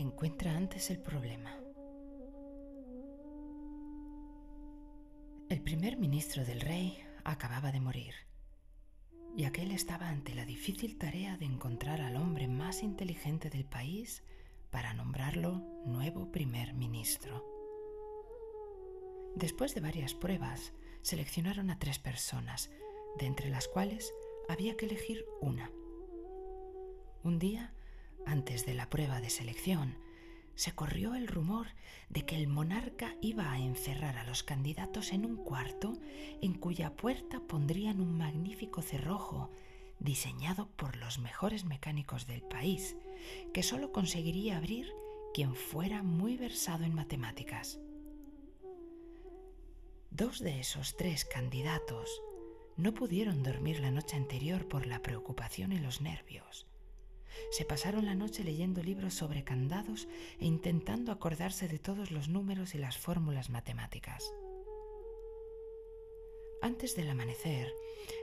encuentra antes el problema. El primer ministro del rey acababa de morir, y aquel estaba ante la difícil tarea de encontrar al hombre más inteligente del país para nombrarlo nuevo primer ministro. Después de varias pruebas, seleccionaron a tres personas, de entre las cuales había que elegir una. Un día, antes de la prueba de selección, se corrió el rumor de que el monarca iba a encerrar a los candidatos en un cuarto en cuya puerta pondrían un magnífico cerrojo diseñado por los mejores mecánicos del país, que sólo conseguiría abrir quien fuera muy versado en matemáticas. Dos de esos tres candidatos no pudieron dormir la noche anterior por la preocupación y los nervios. Se pasaron la noche leyendo libros sobre candados e intentando acordarse de todos los números y las fórmulas matemáticas. Antes del amanecer,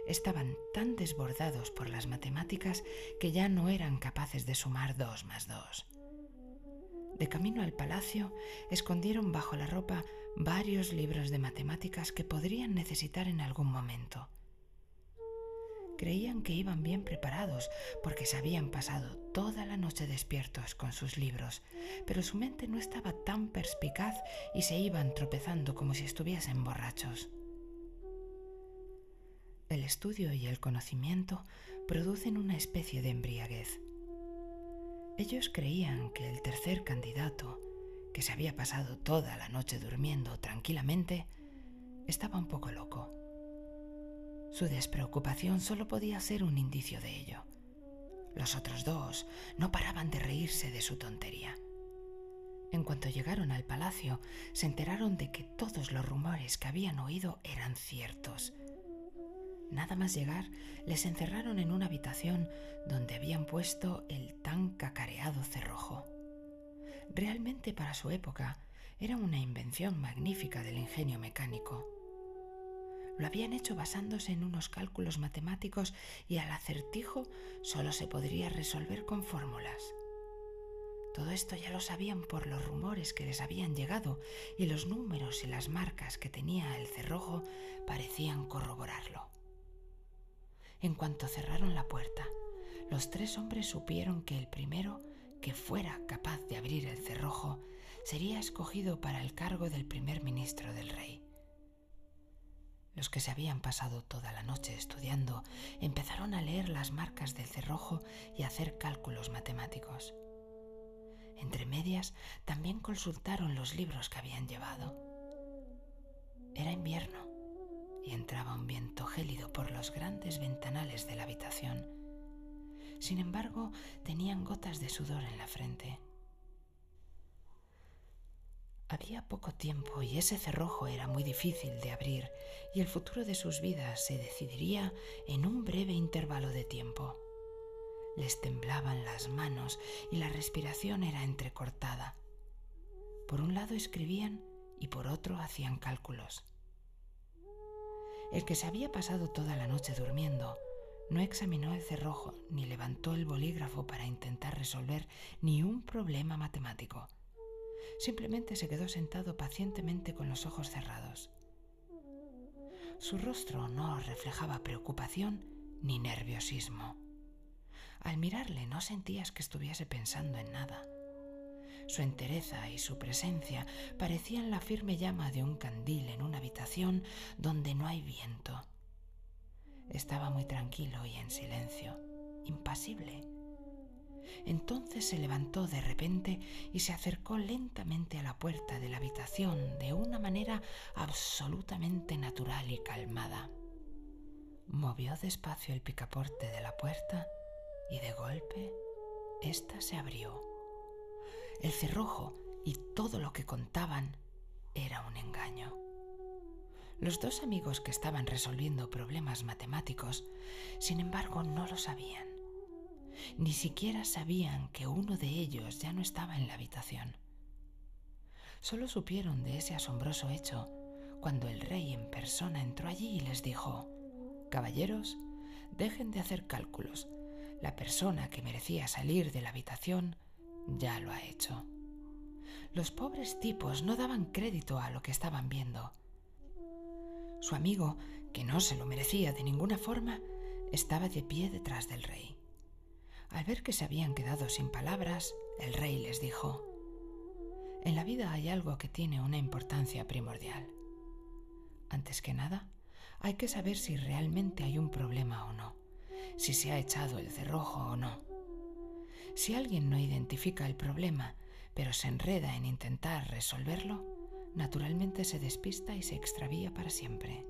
estaban tan desbordados por las matemáticas que ya no eran capaces de sumar dos más dos. De camino al palacio, escondieron bajo la ropa varios libros de matemáticas que podrían necesitar en algún momento. Creían que iban bien preparados porque se habían pasado toda la noche despiertos con sus libros, pero su mente no estaba tan perspicaz y se iban tropezando como si estuviesen borrachos. El estudio y el conocimiento producen una especie de embriaguez. Ellos creían que el tercer candidato, que se había pasado toda la noche durmiendo tranquilamente, estaba un poco loco. Su despreocupación solo podía ser un indicio de ello. Los otros dos no paraban de reírse de su tontería. En cuanto llegaron al palacio, se enteraron de que todos los rumores que habían oído eran ciertos Nada más llegar, les encerraron en una habitación donde habían puesto el tan cacareado cerrojo. Realmente para su época era una invención magnífica del ingenio mecánico. Lo habían hecho basándose en unos cálculos matemáticos y al acertijo solo se podría resolver con fórmulas. Todo esto ya lo sabían por los rumores que les habían llegado y los números y las marcas que tenía el cerrojo parecían corroborarlo. En cuanto cerraron la puerta, los tres hombres supieron que el primero que fuera capaz de abrir el cerrojo sería escogido para el cargo del primer ministro del rey. Los que se habían pasado toda la noche estudiando empezaron a leer las marcas del cerrojo y a hacer cálculos matemáticos. Entre medias también consultaron los libros que habían llevado. Era invierno y entraba un viento gélido por los grandes ventanales de la habitación. Sin embargo, tenían gotas de sudor en la frente. Había poco tiempo y ese cerrojo era muy difícil de abrir y el futuro de sus vidas se decidiría en un breve intervalo de tiempo. Les temblaban las manos y la respiración era entrecortada. Por un lado escribían y por otro hacían cálculos. El que se había pasado toda la noche durmiendo no examinó el cerrojo ni levantó el bolígrafo para intentar resolver ni un problema matemático. Simplemente se quedó sentado pacientemente con los ojos cerrados. Su rostro no reflejaba preocupación ni nerviosismo. Al mirarle no sentías que estuviese pensando en nada. Su entereza y su presencia parecían la firme llama de un candil en una habitación donde no hay viento. Estaba muy tranquilo y en silencio, impasible. Entonces se levantó de repente y se acercó lentamente a la puerta de la habitación de una manera absolutamente natural y calmada. Movió despacio el picaporte de la puerta y de golpe ésta se abrió. El cerrojo y todo lo que contaban era un engaño. Los dos amigos que estaban resolviendo problemas matemáticos, sin embargo, no lo sabían. Ni siquiera sabían que uno de ellos ya no estaba en la habitación. Solo supieron de ese asombroso hecho cuando el rey en persona entró allí y les dijo, Caballeros, dejen de hacer cálculos. La persona que merecía salir de la habitación ya lo ha hecho. Los pobres tipos no daban crédito a lo que estaban viendo. Su amigo, que no se lo merecía de ninguna forma, estaba de pie detrás del rey. Al ver que se habían quedado sin palabras, el rey les dijo, En la vida hay algo que tiene una importancia primordial. Antes que nada, hay que saber si realmente hay un problema o no, si se ha echado el cerrojo o no. Si alguien no identifica el problema, pero se enreda en intentar resolverlo, naturalmente se despista y se extravía para siempre.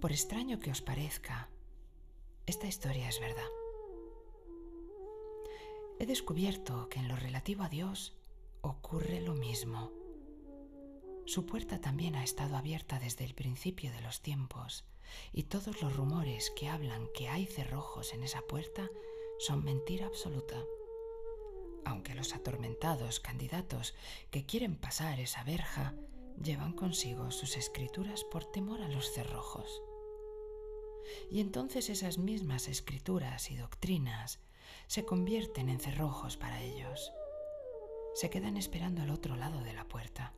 Por extraño que os parezca, esta historia es verdad. He descubierto que en lo relativo a Dios ocurre lo mismo. Su puerta también ha estado abierta desde el principio de los tiempos, y todos los rumores que hablan que hay cerrojos en esa puerta son mentira absoluta. Aunque los atormentados candidatos que quieren pasar esa verja llevan consigo sus escrituras por temor a los cerrojos. Y entonces esas mismas escrituras y doctrinas se convierten en cerrojos para ellos. Se quedan esperando al otro lado de la puerta.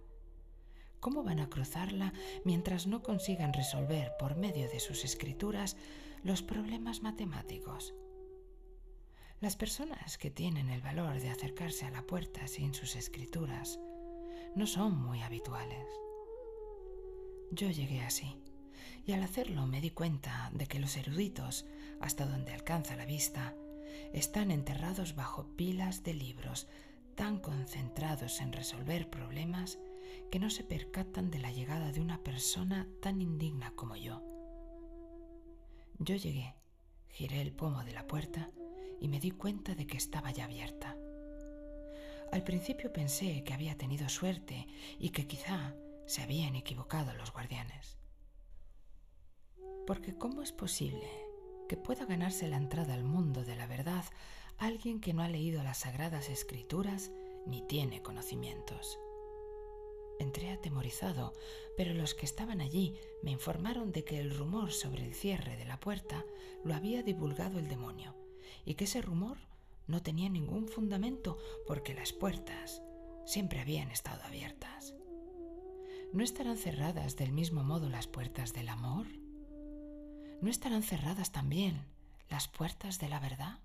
¿Cómo van a cruzarla mientras no consigan resolver por medio de sus escrituras los problemas matemáticos? Las personas que tienen el valor de acercarse a la puerta sin sus escrituras no son muy habituales. Yo llegué así, y al hacerlo me di cuenta de que los eruditos, hasta donde alcanza la vista, están enterrados bajo pilas de libros tan concentrados en resolver problemas que no se percatan de la llegada de una persona tan indigna como yo. Yo llegué, giré el pomo de la puerta y me di cuenta de que estaba ya abierta. Al principio pensé que había tenido suerte y que quizá se habían equivocado los guardianes. Porque ¿cómo es posible que pueda ganarse la entrada al mundo de la verdad alguien que no ha leído las sagradas escrituras ni tiene conocimientos? Entré atemorizado, pero los que estaban allí me informaron de que el rumor sobre el cierre de la puerta lo había divulgado el demonio y que ese rumor no tenía ningún fundamento porque las puertas siempre habían estado abiertas. ¿No estarán cerradas del mismo modo las puertas del amor? ¿No estarán cerradas también las puertas de la verdad?